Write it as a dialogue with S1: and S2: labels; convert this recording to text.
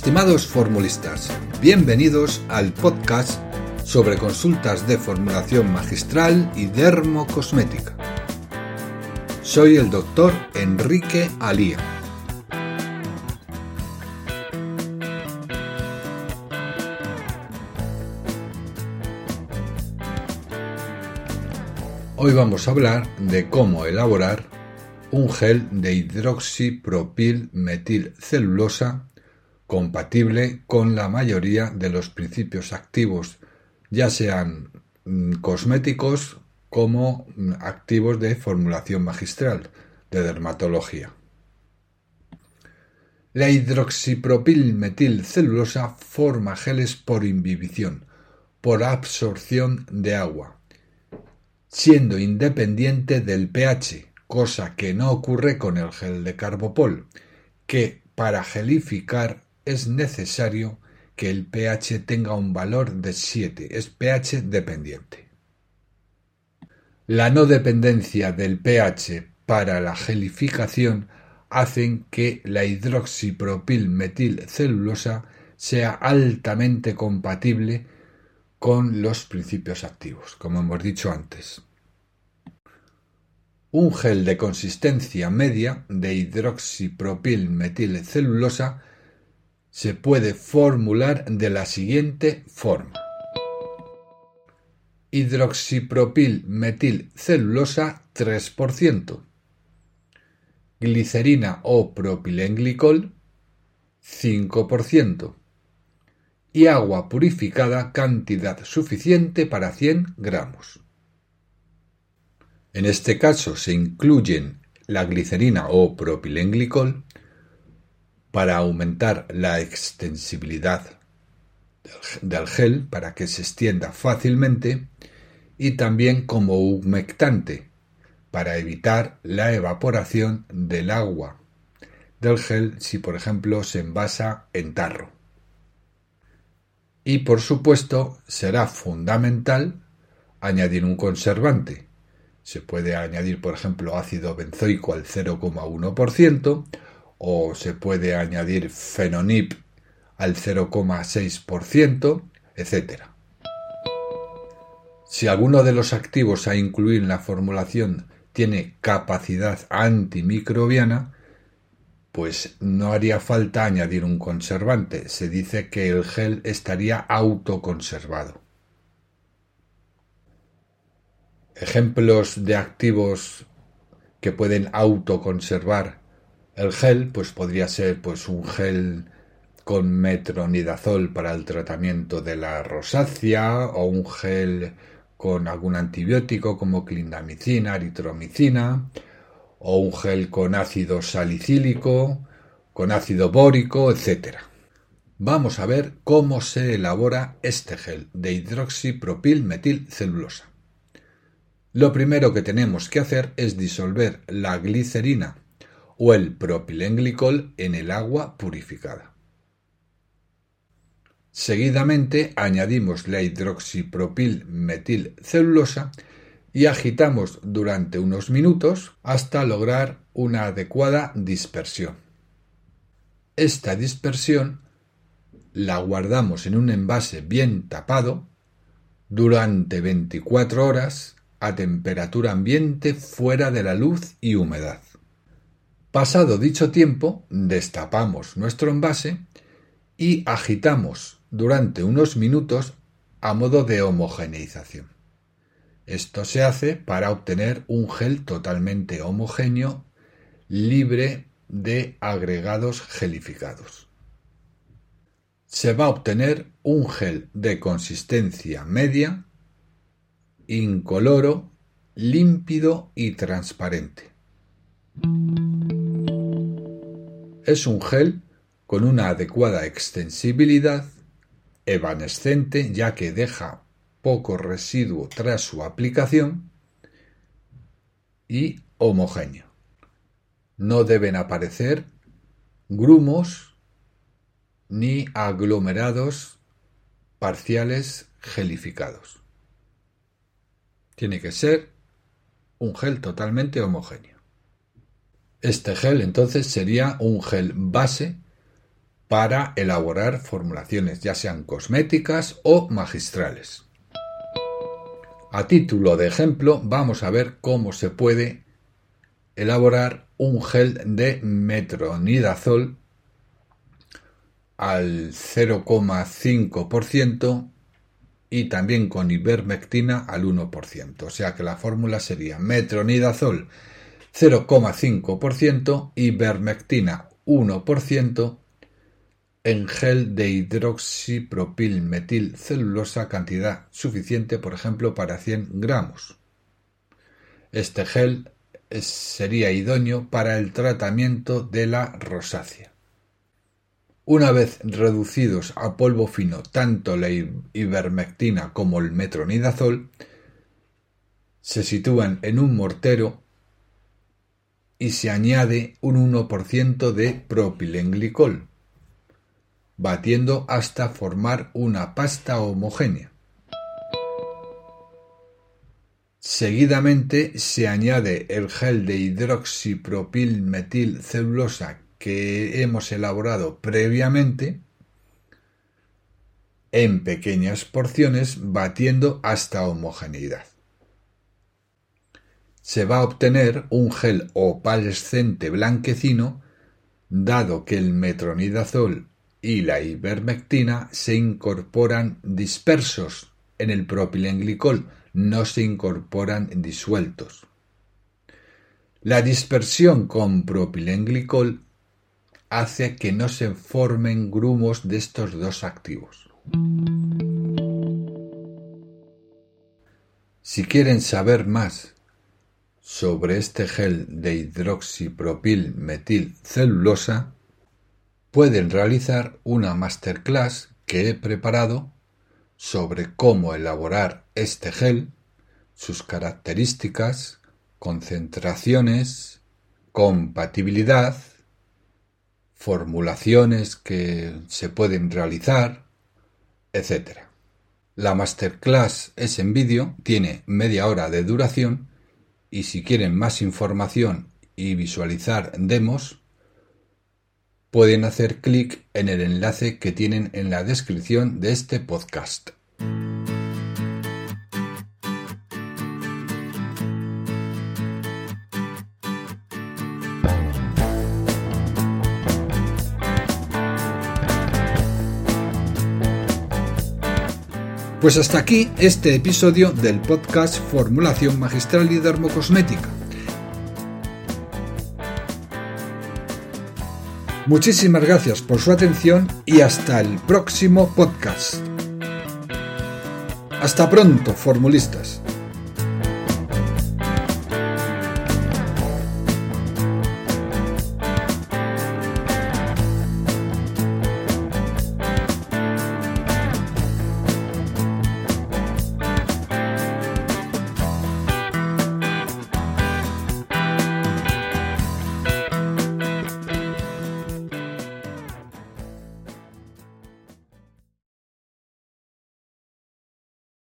S1: Estimados formulistas, bienvenidos al podcast sobre consultas de formulación magistral y dermocosmética. Soy el doctor Enrique Alía. Hoy vamos a hablar de cómo elaborar un gel de hidroxipropilmetilcelulosa compatible con la mayoría de los principios activos, ya sean mm, cosméticos como mm, activos de formulación magistral de dermatología. La hidroxipropilmetilcelulosa forma geles por imbibición, por absorción de agua, siendo independiente del pH, cosa que no ocurre con el gel de carbopol, que para gelificar es necesario que el pH tenga un valor de 7, es pH dependiente. La no dependencia del pH para la gelificación hacen que la hidroxipropilmetilcelulosa sea altamente compatible con los principios activos, como hemos dicho antes. Un gel de consistencia media de hidroxipropilmetilcelulosa se puede formular de la siguiente forma. Hidroxipropilmetilcelulosa 3%, glicerina o propilenglicol 5%, y agua purificada cantidad suficiente para 100 gramos. En este caso se incluyen la glicerina o propilenglicol para aumentar la extensibilidad del gel para que se extienda fácilmente y también como humectante para evitar la evaporación del agua del gel si por ejemplo se envasa en tarro. Y por supuesto será fundamental añadir un conservante. Se puede añadir, por ejemplo, ácido benzoico al 0,1% o se puede añadir fenonip al 0,6%, etc. Si alguno de los activos a incluir en la formulación tiene capacidad antimicrobiana, pues no haría falta añadir un conservante. Se dice que el gel estaría autoconservado. Ejemplos de activos que pueden autoconservar el gel, pues podría ser pues un gel con metronidazol para el tratamiento de la rosácea o un gel con algún antibiótico como clindamicina, eritromicina o un gel con ácido salicílico, con ácido bórico, etc. Vamos a ver cómo se elabora este gel de hidroxipropilmetilcelulosa. Lo primero que tenemos que hacer es disolver la glicerina o el propilenglicol en el agua purificada. Seguidamente añadimos la hidroxipropilmetilcelulosa y agitamos durante unos minutos hasta lograr una adecuada dispersión. Esta dispersión la guardamos en un envase bien tapado durante 24 horas a temperatura ambiente fuera de la luz y humedad. Pasado dicho tiempo, destapamos nuestro envase y agitamos durante unos minutos a modo de homogeneización. Esto se hace para obtener un gel totalmente homogéneo, libre de agregados gelificados. Se va a obtener un gel de consistencia media, incoloro, límpido y transparente. Es un gel con una adecuada extensibilidad, evanescente ya que deja poco residuo tras su aplicación y homogéneo. No deben aparecer grumos ni aglomerados parciales gelificados. Tiene que ser un gel totalmente homogéneo. Este gel entonces sería un gel base para elaborar formulaciones ya sean cosméticas o magistrales. A título de ejemplo, vamos a ver cómo se puede elaborar un gel de metronidazol al 0,5% y también con ivermectina al 1%. O sea que la fórmula sería metronidazol 0,5%, ivermectina 1% en gel de hidroxipropilmetilcelulosa cantidad suficiente, por ejemplo, para 100 gramos. Este gel sería idóneo para el tratamiento de la rosácea. Una vez reducidos a polvo fino tanto la ivermectina como el metronidazol, se sitúan en un mortero y se añade un 1% de propilenglicol, batiendo hasta formar una pasta homogénea. Seguidamente se añade el gel de hidroxipropilmetilcelulosa que hemos elaborado previamente en pequeñas porciones batiendo hasta homogeneidad. Se va a obtener un gel opalescente blanquecino dado que el metronidazol y la ivermectina se incorporan dispersos en el propilenglicol, no se incorporan disueltos. La dispersión con propilenglicol hace que no se formen grumos de estos dos activos. Si quieren saber más sobre este gel de hidroxipropil celulosa, pueden realizar una masterclass que he preparado sobre cómo elaborar este gel, sus características, concentraciones, compatibilidad, formulaciones que se pueden realizar, etc. La masterclass es en vídeo, tiene media hora de duración y si quieren más información y visualizar demos, pueden hacer clic en el enlace que tienen en la descripción de este podcast. Pues hasta aquí este episodio del podcast Formulación Magistral y Dermocosmética. Muchísimas gracias por su atención y hasta el próximo podcast. Hasta pronto, formulistas.